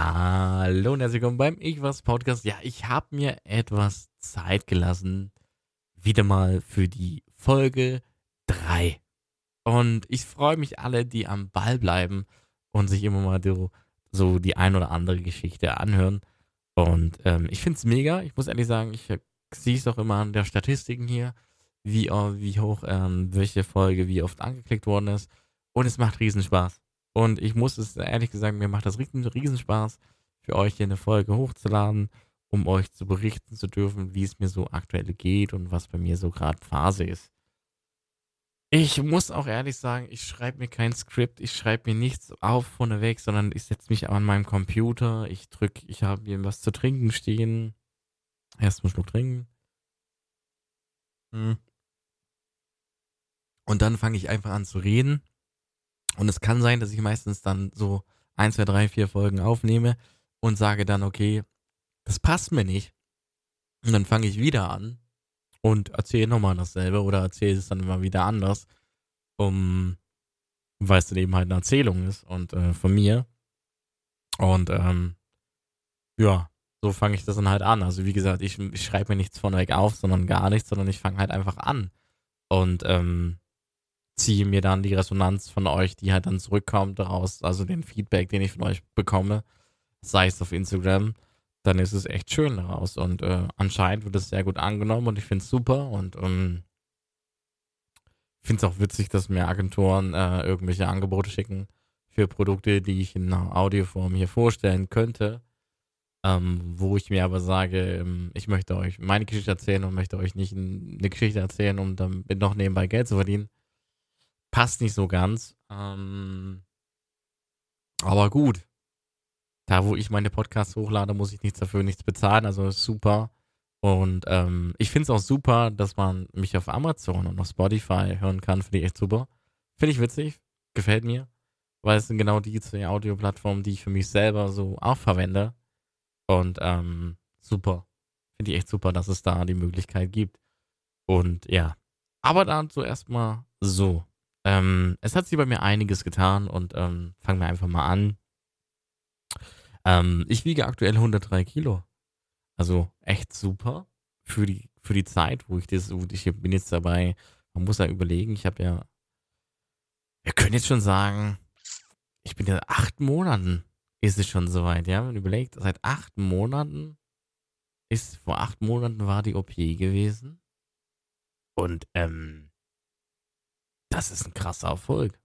Hallo und herzlich willkommen beim Ich Was Podcast. Ja, ich habe mir etwas Zeit gelassen, wieder mal für die Folge 3. Und ich freue mich alle, die am Ball bleiben und sich immer mal so, so die ein oder andere Geschichte anhören. Und ähm, ich finde es mega. Ich muss ehrlich sagen, ich sehe es auch immer an der Statistiken hier, wie, wie hoch ähm, welche Folge wie oft angeklickt worden ist. Und es macht riesen Spaß. Und ich muss es ehrlich gesagt, mir macht das riesen, riesen Spaß, für euch hier eine Folge hochzuladen, um euch zu berichten zu dürfen, wie es mir so aktuell geht und was bei mir so gerade Phase ist. Ich muss auch ehrlich sagen, ich schreibe mir kein Skript, ich schreibe mir nichts auf vorneweg, sondern ich setze mich an meinem Computer, ich drücke, ich habe mir was zu trinken stehen. Erstmal Schluck trinken. Hm. Und dann fange ich einfach an zu reden und es kann sein, dass ich meistens dann so ein, zwei, drei, vier Folgen aufnehme und sage dann, okay, das passt mir nicht. Und dann fange ich wieder an und erzähle nochmal dasselbe oder erzähle es dann immer wieder anders, um, weil es dann eben halt eine Erzählung ist und äh, von mir. Und ähm, ja, so fange ich das dann halt an. Also wie gesagt, ich, ich schreibe mir nichts von weg auf, sondern gar nichts, sondern ich fange halt einfach an. Und ähm, ziehe mir dann die Resonanz von euch, die halt dann zurückkommt daraus, also den Feedback, den ich von euch bekomme, sei es auf Instagram, dann ist es echt schön daraus. Und äh, anscheinend wird es sehr gut angenommen und ich finde es super und ähm, finde es auch witzig, dass mir Agenturen äh, irgendwelche Angebote schicken für Produkte, die ich in Audioform hier vorstellen könnte. Ähm, wo ich mir aber sage, ähm, ich möchte euch meine Geschichte erzählen und möchte euch nicht eine Geschichte erzählen, um damit noch nebenbei Geld zu verdienen passt nicht so ganz. Ähm, aber gut. Da, wo ich meine Podcasts hochlade, muss ich nichts dafür, nichts bezahlen. Also super. Und ähm, ich finde es auch super, dass man mich auf Amazon und auf Spotify hören kann. Finde ich echt super. Finde ich witzig. Gefällt mir. Weil es sind genau die zwei Audioplattformen, die ich für mich selber so auch verwende. Und ähm, super. Finde ich echt super, dass es da die Möglichkeit gibt. Und ja. Aber dann zuerst mal so. Ähm, es hat sich bei mir einiges getan und ähm, fangen wir einfach mal an. Ähm, ich wiege aktuell 103 Kilo. Also echt super für die, für die Zeit, wo ich das, wo ich bin jetzt dabei. Man muss ja überlegen, ich habe ja, wir können jetzt schon sagen, ich bin ja acht Monaten ist es schon soweit, ja. Man überlegt, seit acht Monaten ist, vor acht Monaten war die OP gewesen. Und, ähm, das ist ein krasser Erfolg.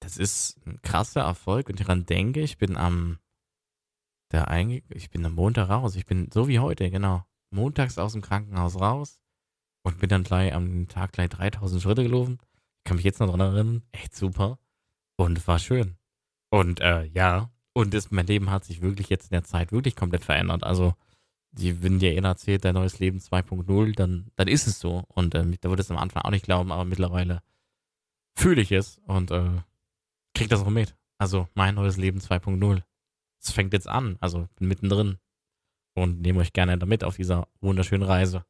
Das ist ein krasser Erfolg und daran denke ich, bin am der eigentlich, ich bin am Montag raus. Ich bin so wie heute, genau. Montags aus dem Krankenhaus raus und bin dann gleich am Tag gleich 3000 Schritte gelaufen. Kann mich jetzt noch dran erinnern. Echt super. Und war schön. Und äh, ja, und das, mein Leben hat sich wirklich jetzt in der Zeit wirklich komplett verändert. Also die, wenn dir einer erzählt, dein neues Leben 2.0, dann, dann ist es so. Und äh, da würde es am Anfang auch nicht glauben, aber mittlerweile fühle ich es und äh, krieg das auch mit. Also mein neues Leben 2.0. Es fängt jetzt an, also bin mittendrin und nehme euch gerne damit auf dieser wunderschönen Reise.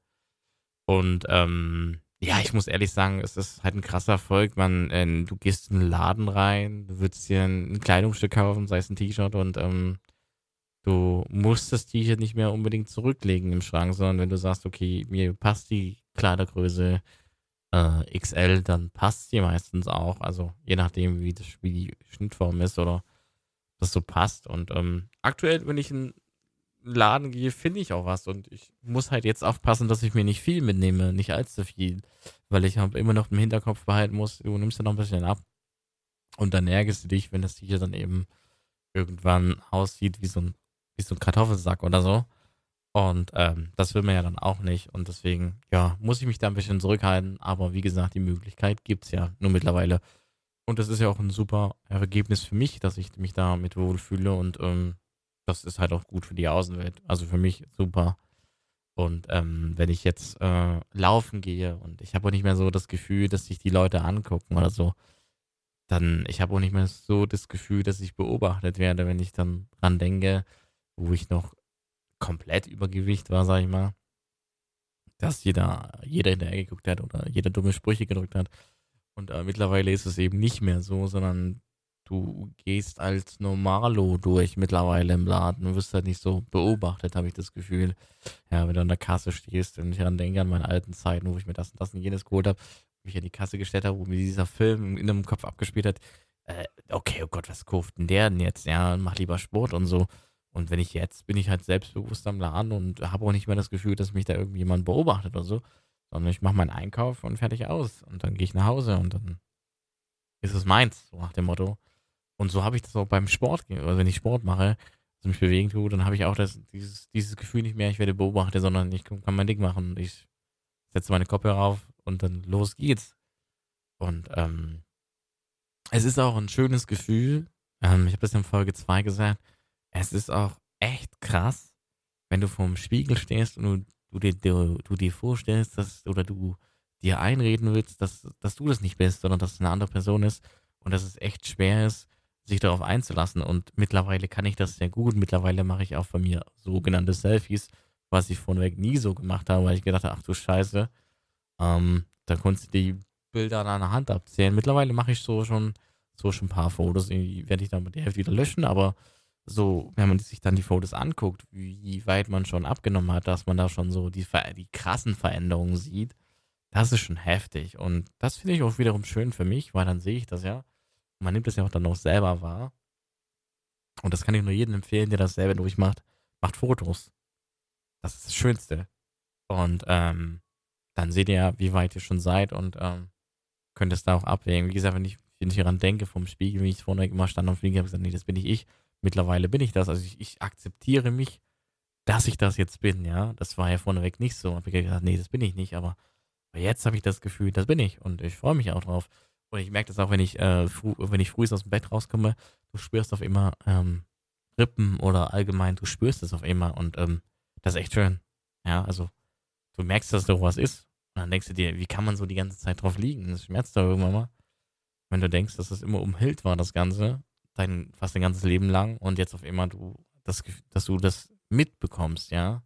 Und ähm, ja, ich muss ehrlich sagen, es ist halt ein krasser Erfolg. Man, äh, du gehst in einen Laden rein, du würdest dir ein Kleidungsstück kaufen, sei es ein T-Shirt und ähm, Du musst das T-Shirt nicht mehr unbedingt zurücklegen im Schrank, sondern wenn du sagst, okay, mir passt die Kleidergröße äh, XL, dann passt sie meistens auch. Also je nachdem, wie, das, wie die Schnittform ist oder das so passt. Und ähm, aktuell, wenn ich in einen Laden gehe, finde ich auch was. Und ich muss halt jetzt aufpassen, dass ich mir nicht viel mitnehme, nicht allzu viel. Weil ich halt immer noch im Hinterkopf behalten muss, du nimmst ja noch ein bisschen ab. Und dann ärgerst du dich, wenn das T-Shirt dann eben irgendwann aussieht wie so ein wie so ein Kartoffelsack oder so. Und ähm, das will man ja dann auch nicht. Und deswegen, ja, muss ich mich da ein bisschen zurückhalten. Aber wie gesagt, die Möglichkeit gibt es ja nur mittlerweile. Und das ist ja auch ein super Ergebnis für mich, dass ich mich da mit wohlfühle. Und ähm, das ist halt auch gut für die Außenwelt. Also für mich super. Und ähm, wenn ich jetzt äh, laufen gehe und ich habe auch nicht mehr so das Gefühl, dass sich die Leute angucken oder so, dann ich habe auch nicht mehr so das Gefühl, dass ich beobachtet werde, wenn ich dann dran denke, wo ich noch komplett Übergewicht war, sag ich mal, dass jeder, jeder hinterher geguckt hat oder jeder dumme Sprüche gedrückt hat. Und äh, mittlerweile ist es eben nicht mehr so, sondern du gehst als Normalo durch mittlerweile im Laden. Du wirst halt nicht so beobachtet, habe ich das Gefühl. Ja, wenn du an der Kasse stehst und ich dann denke an meine alten Zeiten, wo ich mir das und das und jenes geholt habe, mich an die Kasse gestellt habe, wo mir dieser Film in einem Kopf abgespielt hat, äh, okay, oh Gott, was kauft denn der denn jetzt? Ja, mach lieber Sport und so. Und wenn ich jetzt bin ich halt selbstbewusst am Laden und habe auch nicht mehr das Gefühl, dass mich da irgendjemand beobachtet oder so, sondern ich mache meinen Einkauf und fertig aus. Und dann gehe ich nach Hause und dann ist es meins, so nach dem Motto. Und so habe ich das auch beim Sport, also wenn ich Sport mache, also mich bewegen tue, dann habe ich auch das, dieses, dieses Gefühl nicht mehr, ich werde beobachtet, sondern ich kann mein Ding machen. Ich setze meine Kopfhörer auf und dann los geht's. Und ähm, es ist auch ein schönes Gefühl. Ähm, ich habe das in Folge 2 gesagt. Es ist auch echt krass, wenn du vorm Spiegel stehst und du, dir, du, du dir vorstellst, dass, oder du dir einreden willst, dass, dass du das nicht bist, sondern dass es eine andere Person ist und dass es echt schwer ist, sich darauf einzulassen. Und mittlerweile kann ich das sehr gut. Mittlerweile mache ich auch von mir sogenannte Selfies, was ich vorneweg nie so gemacht habe, weil ich gedacht habe, ach du Scheiße, ähm, da konntest du die Bilder an einer Hand abzählen. Mittlerweile mache ich so schon, so schon ein paar Fotos, die werde ich dann mit der Hälfte wieder löschen, aber so, wenn man sich dann die Fotos anguckt, wie weit man schon abgenommen hat, dass man da schon so die, die krassen Veränderungen sieht, das ist schon heftig. Und das finde ich auch wiederum schön für mich, weil dann sehe ich das ja. Man nimmt das ja auch dann noch selber wahr. Und das kann ich nur jedem empfehlen, der das selber durchmacht. Macht Fotos. Das ist das Schönste. Und ähm, dann seht ihr ja, wie weit ihr schon seid und ähm, könnt es da auch abwägen. Wie gesagt, wenn ich, wenn ich daran denke, vom Spiegel, wie ich vorne immer stand und fliege, habe ich gesagt, nee, das bin ich ich. Mittlerweile bin ich das. Also ich, ich akzeptiere mich, dass ich das jetzt bin, ja. Das war ja vorneweg nicht so. Habe ich gesagt, nee, das bin ich nicht, aber jetzt habe ich das Gefühl, das bin ich und ich freue mich auch drauf. Und ich merke das auch, wenn ich, äh, wenn ich früh aus dem Bett rauskomme, du spürst auf immer ähm, Rippen oder allgemein, du spürst es auf immer und ähm, das ist echt schön. Ja, also du merkst, dass da was ist und dann denkst du dir, wie kann man so die ganze Zeit drauf liegen? Das schmerzt doch irgendwann mal. Wenn du denkst, dass das immer umhüllt war, das Ganze, dein, fast dein ganzes Leben lang und jetzt auf immer du das, dass du das mitbekommst, ja.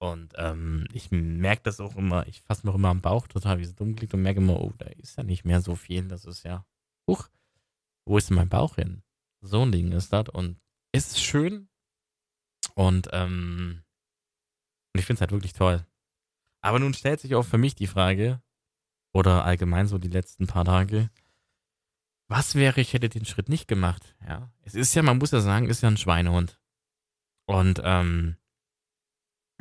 Und ähm, ich merke das auch immer, ich fasse mir auch immer am Bauch total, wie es dumm klingt und merke immer, oh, da ist ja nicht mehr so viel. Das ist ja, huch, wo ist denn mein Bauch hin? So ein Ding ist das. Und es ist schön. Und, ähm, und ich finde es halt wirklich toll. Aber nun stellt sich auch für mich die Frage, oder allgemein so die letzten paar Tage, was wäre, ich hätte den Schritt nicht gemacht, ja. Es ist ja, man muss ja sagen, ist ja ein Schweinehund. Und, ähm,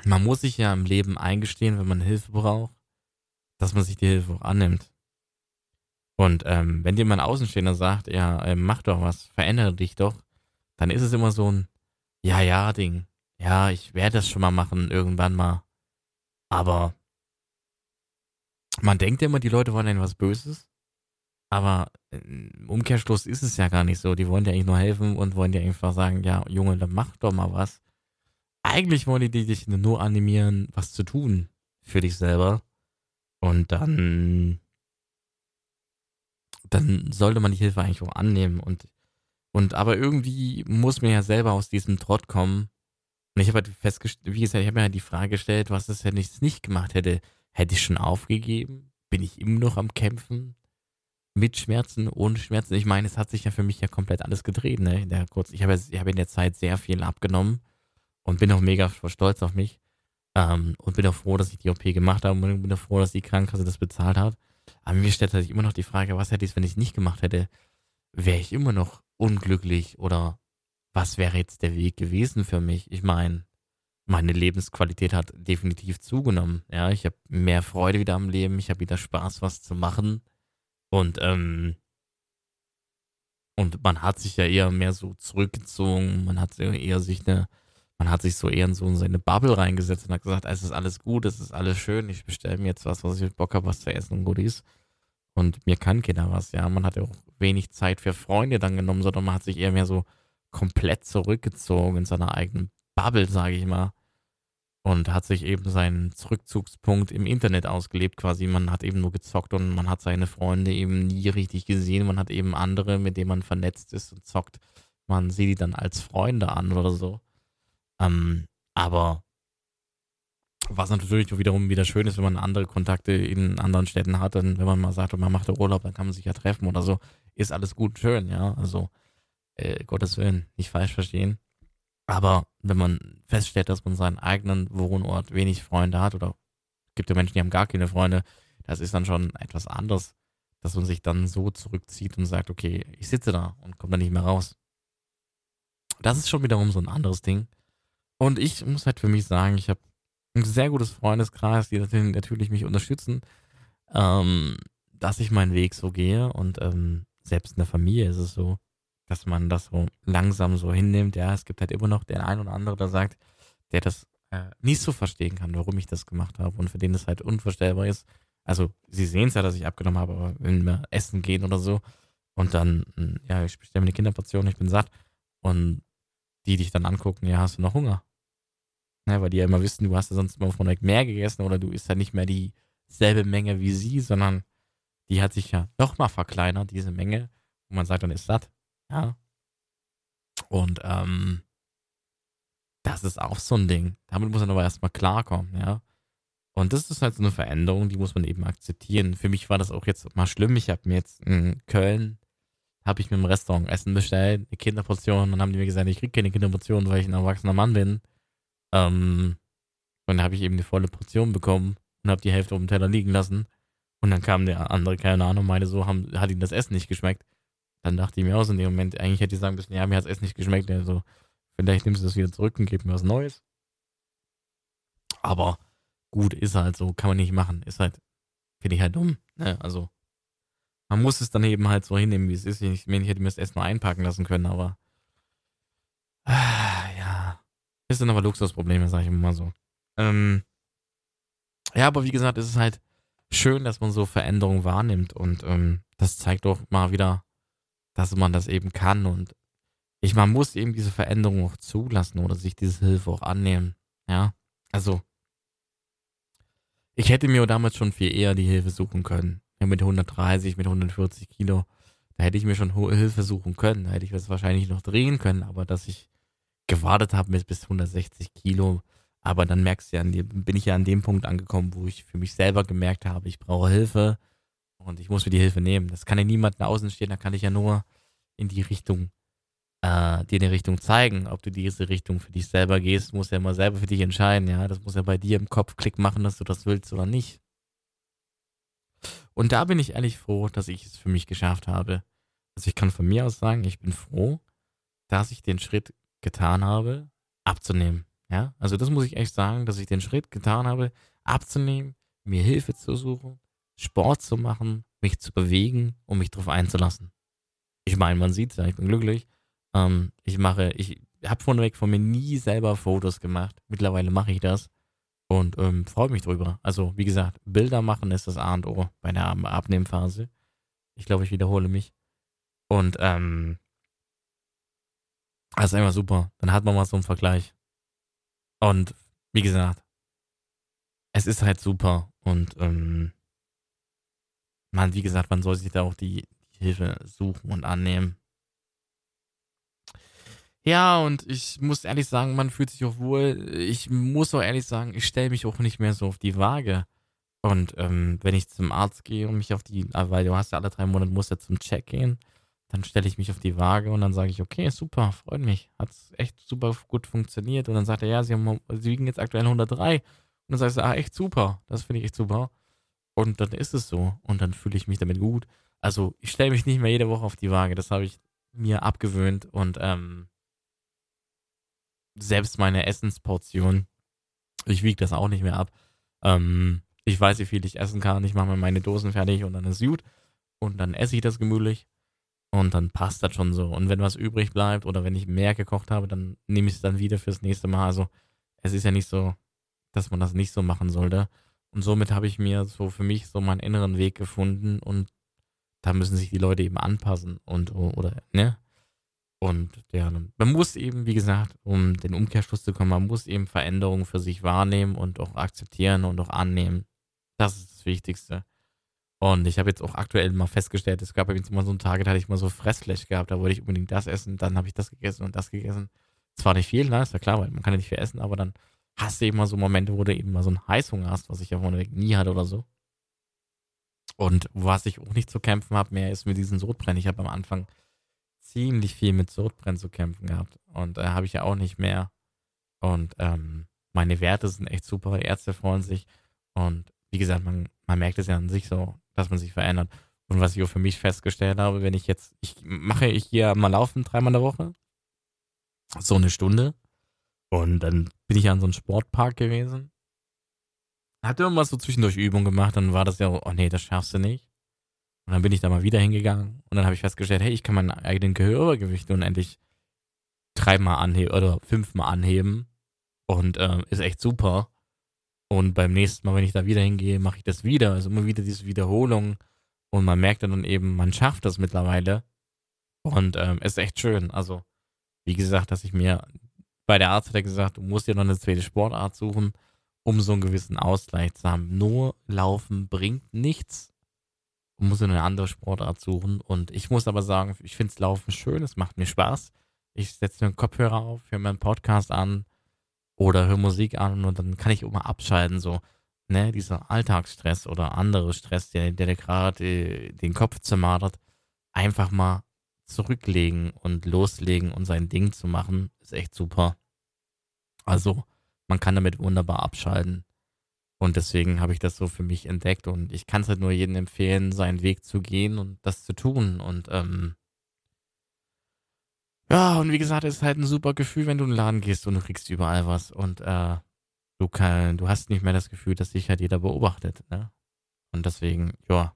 man muss sich ja im Leben eingestehen, wenn man Hilfe braucht, dass man sich die Hilfe auch annimmt. Und ähm, wenn dir mal ein Außenstehender sagt, ja, äh, mach doch was, verändere dich doch, dann ist es immer so ein Ja-Ja-Ding. Ja, ich werde das schon mal machen, irgendwann mal. Aber man denkt ja immer, die Leute wollen einem was Böses. Aber im Umkehrschluss ist es ja gar nicht so. Die wollen dir eigentlich nur helfen und wollen dir einfach sagen, ja, Junge, dann mach doch mal was eigentlich wollen die dich nur animieren, was zu tun für dich selber. Und dann, dann sollte man die Hilfe eigentlich auch annehmen. Und, und aber irgendwie muss man ja selber aus diesem Trott kommen. Und ich habe halt festgestellt, wie gesagt, ich habe mir halt die Frage gestellt, was ist, wenn ich es nicht gemacht hätte. Hätte ich schon aufgegeben? Bin ich immer noch am Kämpfen? Mit Schmerzen, ohne Schmerzen? Ich meine, es hat sich ja für mich ja komplett alles gedreht, ne? In der kurz, ich habe hab in der Zeit sehr viel abgenommen und bin auch mega stolz auf mich. Ähm, und bin auch froh, dass ich die OP gemacht habe und bin auch froh, dass die Krankenkasse das bezahlt hat. Aber mir stellt sich immer noch die Frage, was hätte ich, wenn ich es nicht gemacht hätte? Wäre ich immer noch unglücklich oder was wäre jetzt der Weg gewesen für mich? Ich meine, meine Lebensqualität hat definitiv zugenommen. Ja, ich habe mehr Freude wieder am Leben, ich habe wieder Spaß, was zu machen. Und, ähm, und man hat sich ja eher mehr so zurückgezogen, man hat eher sich eine man hat sich so eher in so seine Bubble reingesetzt und hat gesagt, es ist alles gut, es ist alles schön, ich bestelle mir jetzt was, was ich Bock habe, was zu essen und Goodies. Und mir kann keiner was, ja. Man hat ja auch wenig Zeit für Freunde dann genommen, sondern man hat sich eher mehr so komplett zurückgezogen in seiner eigenen Bubble, sage ich mal. Und hat sich eben seinen Rückzugspunkt im Internet ausgelebt, quasi. Man hat eben nur gezockt und man hat seine Freunde eben nie richtig gesehen. Man hat eben andere, mit denen man vernetzt ist und zockt. Man sieht die dann als Freunde an oder so. Ähm, aber Was natürlich wiederum wieder schön ist, wenn man andere Kontakte in anderen Städten hat, dann wenn man mal sagt, man macht Urlaub, dann kann man sich ja treffen oder so, ist alles gut und schön, ja. Also, äh, Gottes Willen, nicht falsch verstehen. Aber wenn man feststellt, dass man seinen eigenen Wohnort wenig Freunde hat oder gibt ja Menschen, die haben gar keine Freunde, das ist dann schon etwas anderes, dass man sich dann so zurückzieht und sagt, okay, ich sitze da und komme da nicht mehr raus. Das ist schon wiederum so ein anderes Ding. Und ich muss halt für mich sagen, ich habe ein sehr gutes Freundeskreis, die natürlich mich unterstützen, ähm, dass ich meinen Weg so gehe. Und ähm, selbst in der Familie ist es so, dass man das so langsam so hinnimmt. Ja, es gibt halt immer noch den einen oder andere, der sagt, der das äh, nicht so verstehen kann, warum ich das gemacht habe und für den das halt unvorstellbar ist. Also, sie sehen es ja, dass ich abgenommen habe, aber wenn wir essen gehen oder so und dann, hm, ja, ich bestelle mir eine Kinderportion, ich bin satt und die dich dann angucken, ja, hast du noch Hunger? Ja, weil die ja immer wissen, du hast ja sonst immer von mehr gegessen oder du isst ja nicht mehr dieselbe Menge wie sie, sondern die hat sich ja nochmal verkleinert, diese Menge. Und man sagt, dann ist satt. Ja. Und ähm, das ist auch so ein Ding. Damit muss man aber erstmal klarkommen, ja. Und das ist halt so eine Veränderung, die muss man eben akzeptieren. Für mich war das auch jetzt mal schlimm. Ich habe mir jetzt in Köln, habe ich mir im Restaurant Essen bestellt, eine Kinderportion. Und dann haben die mir gesagt, ich kriege keine Kinderportion, weil ich ein erwachsener Mann bin. Ähm, und dann habe ich eben die volle Portion bekommen und habe die Hälfte auf dem Teller liegen lassen. Und dann kam der andere, keine Ahnung, meinte so, haben, hat ihm das Essen nicht geschmeckt. Dann dachte ich mir aus in dem Moment, eigentlich hätte ich sagen müssen, ja, mir hat das Essen nicht geschmeckt. Also, vielleicht nimmst du das wieder zurück und gib mir was Neues. Aber gut, ist halt so, kann man nicht machen. Ist halt, finde ich halt dumm. Ne? Also, man muss es dann eben halt so hinnehmen, wie es ist. Ich meine, ich hätte mir das Essen nur einpacken lassen können, aber ah, ja. Das sind aber Luxusprobleme, sag ich immer so. Ähm, ja, aber wie gesagt, es ist halt schön, dass man so Veränderungen wahrnimmt und ähm, das zeigt doch mal wieder, dass man das eben kann und ich, man muss eben diese Veränderung auch zulassen oder sich diese Hilfe auch annehmen. Ja, also ich hätte mir damals schon viel eher die Hilfe suchen können. Ja, mit 130, mit 140 Kilo. Da hätte ich mir schon Hilfe suchen können. Da hätte ich das wahrscheinlich noch drehen können. Aber dass ich gewartet habe bis, bis 160 Kilo. Aber dann merkst du ja, bin ich ja an dem Punkt angekommen, wo ich für mich selber gemerkt habe, ich brauche Hilfe und ich muss mir die Hilfe nehmen. Das kann ja niemand nach außen stehen, da kann ich ja nur in die Richtung äh, dir eine Richtung zeigen. Ob du diese Richtung für dich selber gehst, musst du ja mal selber für dich entscheiden. Ja, das muss ja bei dir im Kopf Klick machen, dass du das willst oder nicht. Und da bin ich ehrlich froh, dass ich es für mich geschafft habe. Also ich kann von mir aus sagen, ich bin froh, dass ich den Schritt getan habe, abzunehmen. Ja, also das muss ich echt sagen, dass ich den Schritt getan habe, abzunehmen, mir Hilfe zu suchen, Sport zu machen, mich zu bewegen und mich darauf einzulassen. Ich meine, man sieht es ja, ich bin glücklich, ähm, ich mache, ich habe vorneweg von mir nie selber Fotos gemacht. Mittlerweile mache ich das und ähm, freue mich drüber. Also, wie gesagt, Bilder machen ist das A und O bei der Abnehmphase. Ich glaube, ich wiederhole mich. Und ähm, das ist einfach super. Dann hat man mal so einen Vergleich. Und wie gesagt, es ist halt super. Und ähm, man, wie gesagt, man soll sich da auch die, die Hilfe suchen und annehmen. Ja, und ich muss ehrlich sagen, man fühlt sich auch wohl. Ich muss auch ehrlich sagen, ich stelle mich auch nicht mehr so auf die Waage. Und ähm, wenn ich zum Arzt gehe und mich auf die, ah, weil du hast ja alle drei Monate, musst ja zum Check gehen, dann stelle ich mich auf die Waage und dann sage ich, okay, super, freut mich, hat echt super gut funktioniert. Und dann sagt er, ja, sie, haben, sie wiegen jetzt aktuell 103. Und dann sagst du, ah, echt super, das finde ich echt super. Und dann ist es so. Und dann fühle ich mich damit gut. Also ich stelle mich nicht mehr jede Woche auf die Waage, das habe ich mir abgewöhnt und ähm, selbst meine Essensportion, ich wiege das auch nicht mehr ab. Ähm, ich weiß, wie viel ich essen kann. Ich mache mir meine Dosen fertig und dann ist gut. Und dann esse ich das gemütlich. Und dann passt das schon so. Und wenn was übrig bleibt oder wenn ich mehr gekocht habe, dann nehme ich es dann wieder fürs nächste Mal. Also es ist ja nicht so, dass man das nicht so machen sollte. Und somit habe ich mir so für mich so meinen inneren Weg gefunden und da müssen sich die Leute eben anpassen und oder ne und ja, man muss eben, wie gesagt, um den Umkehrschluss zu kommen, man muss eben Veränderungen für sich wahrnehmen und auch akzeptieren und auch annehmen. Das ist das Wichtigste. Und ich habe jetzt auch aktuell mal festgestellt, es gab jetzt mal so einen Tag, da hatte ich mal so Fressflash gehabt, da wollte ich unbedingt das essen, dann habe ich das gegessen und das gegessen. Zwar nicht viel, ne, ist ja klar, weil man kann ja nicht viel essen, aber dann hast du eben mal so Momente, wo du eben mal so einen Heißhunger hast, was ich ja vorneweg nie hatte oder so. Und was ich auch nicht zu kämpfen habe mehr, ist mit diesen Sodbrennen. Ich habe am Anfang ziemlich viel mit Sodbrennen zu kämpfen gehabt. Und äh, habe ich ja auch nicht mehr. Und ähm, meine Werte sind echt super. Ärzte freuen sich. Und wie gesagt, man, man merkt es ja an sich so, dass man sich verändert. Und was ich auch für mich festgestellt habe, wenn ich jetzt, ich mache ich hier mal laufen dreimal in der Woche. So eine Stunde. Und dann bin ich an so einem Sportpark gewesen. Hatte irgendwas so zwischendurch Übung gemacht, dann war das ja, oh nee, das schaffst du nicht. Und dann bin ich da mal wieder hingegangen und dann habe ich festgestellt, hey, ich kann meinen eigenen Gehörübergewicht unendlich dreimal anheben oder fünfmal anheben. Und ähm, ist echt super. Und beim nächsten Mal, wenn ich da wieder hingehe, mache ich das wieder. Also immer wieder diese Wiederholung. Und man merkt dann eben, man schafft das mittlerweile. Und ähm, ist echt schön. Also, wie gesagt, dass ich mir bei der Arzt hat er gesagt, du musst dir noch eine zweite Sportart suchen, um so einen gewissen Ausgleich zu haben. Nur Laufen bringt nichts. Du musst dir eine andere Sportart suchen. Und ich muss aber sagen, ich finde es Laufen schön, es macht mir Spaß. Ich setze mir einen Kopfhörer auf, höre mir einen Podcast an oder höre Musik an und dann kann ich mal abschalten, so, ne, dieser Alltagsstress oder andere Stress, der, der gerade äh, den Kopf zermartert, einfach mal zurücklegen und loslegen und sein Ding zu machen, ist echt super. Also, man kann damit wunderbar abschalten. Und deswegen habe ich das so für mich entdeckt und ich kann es halt nur jedem empfehlen, seinen Weg zu gehen und das zu tun. Und ähm, ja, und wie gesagt, es ist halt ein super Gefühl, wenn du in den Laden gehst und du kriegst überall was und äh, du, kann, du hast nicht mehr das Gefühl, dass dich halt jeder beobachtet. Ne? Und deswegen, ja,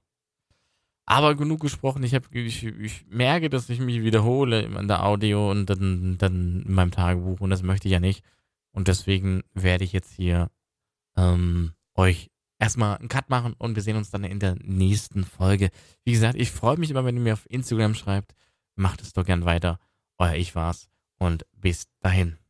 aber genug gesprochen, ich, hab, ich, ich merke, dass ich mich wiederhole in der Audio und dann, dann in meinem Tagebuch und das möchte ich ja nicht. Und deswegen werde ich jetzt hier ähm, euch erstmal einen Cut machen und wir sehen uns dann in der nächsten Folge. Wie gesagt, ich freue mich immer, wenn ihr mir auf Instagram schreibt. Macht es doch gern weiter. Euer Ich war's und bis dahin.